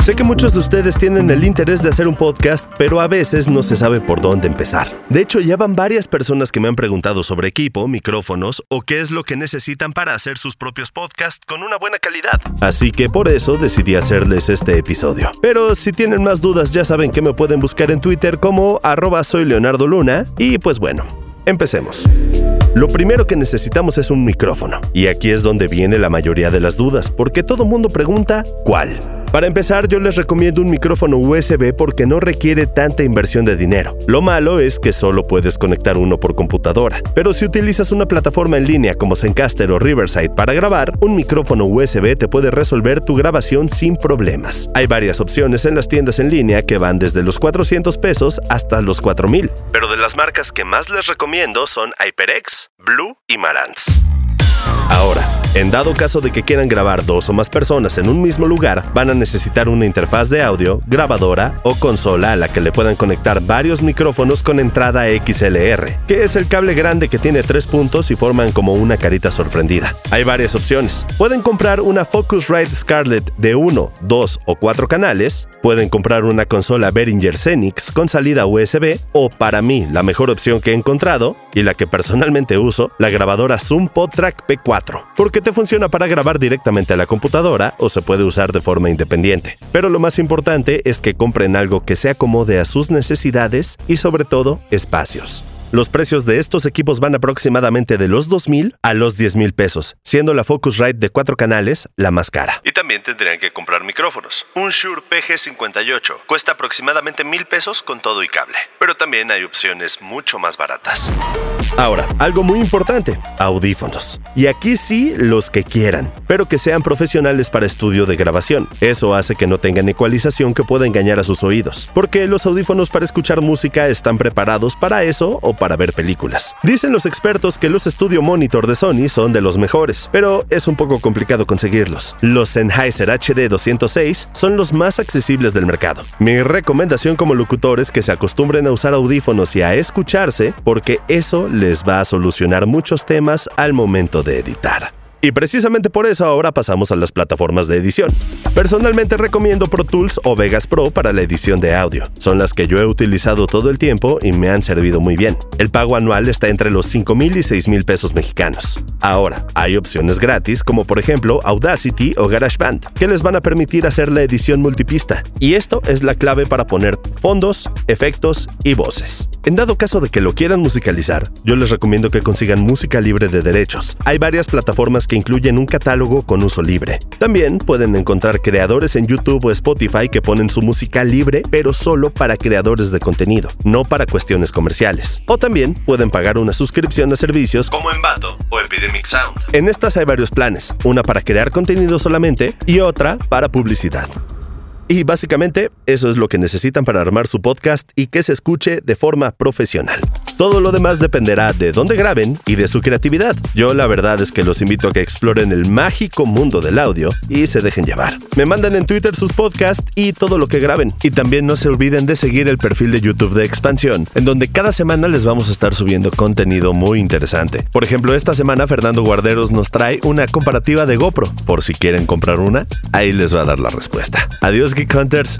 Sé que muchos de ustedes tienen el interés de hacer un podcast, pero a veces no se sabe por dónde empezar. De hecho, ya van varias personas que me han preguntado sobre equipo, micrófonos o qué es lo que necesitan para hacer sus propios podcasts con una buena calidad. Así que por eso decidí hacerles este episodio. Pero si tienen más dudas ya saben que me pueden buscar en Twitter como arroba soy Leonardo Luna y pues bueno, empecemos. Lo primero que necesitamos es un micrófono. Y aquí es donde viene la mayoría de las dudas, porque todo mundo pregunta ¿cuál? Para empezar, yo les recomiendo un micrófono USB porque no requiere tanta inversión de dinero. Lo malo es que solo puedes conectar uno por computadora, pero si utilizas una plataforma en línea como Zencaster o Riverside para grabar, un micrófono USB te puede resolver tu grabación sin problemas. Hay varias opciones en las tiendas en línea que van desde los 400 pesos hasta los 4000, pero de las marcas que más les recomiendo son HyperX, Blue y Marantz. Ahora, en dado caso de que quieran grabar dos o más personas en un mismo lugar, van a necesitar una interfaz de audio, grabadora o consola a la que le puedan conectar varios micrófonos con entrada XLR, que es el cable grande que tiene tres puntos y forman como una carita sorprendida. Hay varias opciones. Pueden comprar una Focusrite Scarlett de 1, 2 o 4 canales, pueden comprar una consola Behringer Xenix con salida USB o para mí la mejor opción que he encontrado y la que personalmente uso, la grabadora Zoom PodTrack P4 porque te funciona para grabar directamente a la computadora o se puede usar de forma independiente. Pero lo más importante es que compren algo que se acomode a sus necesidades y sobre todo espacios. Los precios de estos equipos van aproximadamente de los 2.000 a los 10.000 pesos, siendo la Focusrite de 4 canales la más cara. Y también tendrían que comprar micrófonos. Un Shure PG58 cuesta aproximadamente 1.000 pesos con todo y cable, pero también hay opciones mucho más baratas. Ahora, algo muy importante, audífonos. Y aquí sí, los que quieran, pero que sean profesionales para estudio de grabación. Eso hace que no tengan ecualización que pueda engañar a sus oídos, porque los audífonos para escuchar música están preparados para eso o para ver películas. Dicen los expertos que los Studio Monitor de Sony son de los mejores, pero es un poco complicado conseguirlos. Los Sennheiser HD 206 son los más accesibles del mercado. Mi recomendación como locutor es que se acostumbren a usar audífonos y a escucharse, porque eso les va a solucionar muchos temas al momento de editar. Y precisamente por eso ahora pasamos a las plataformas de edición. Personalmente recomiendo Pro Tools o Vegas Pro para la edición de audio. Son las que yo he utilizado todo el tiempo y me han servido muy bien. El pago anual está entre los 5 mil y 6 mil pesos mexicanos. Ahora, hay opciones gratis como por ejemplo Audacity o GarageBand, que les van a permitir hacer la edición multipista. Y esto es la clave para poner fondos, efectos y voces. En dado caso de que lo quieran musicalizar, yo les recomiendo que consigan música libre de derechos. Hay varias plataformas que incluyen un catálogo con uso libre. También pueden encontrar creadores en YouTube o Spotify que ponen su música libre, pero solo para creadores de contenido, no para cuestiones comerciales. O también pueden pagar una suscripción a servicios como Envato o Epidemic Sound. En estas hay varios planes, una para crear contenido solamente y otra para publicidad. Y básicamente eso es lo que necesitan para armar su podcast y que se escuche de forma profesional. Todo lo demás dependerá de dónde graben y de su creatividad. Yo la verdad es que los invito a que exploren el mágico mundo del audio y se dejen llevar. Me mandan en Twitter sus podcasts y todo lo que graben. Y también no se olviden de seguir el perfil de YouTube de Expansión, en donde cada semana les vamos a estar subiendo contenido muy interesante. Por ejemplo, esta semana Fernando Guarderos nos trae una comparativa de GoPro. Por si quieren comprar una, ahí les va a dar la respuesta. Adiós, Geek Hunters.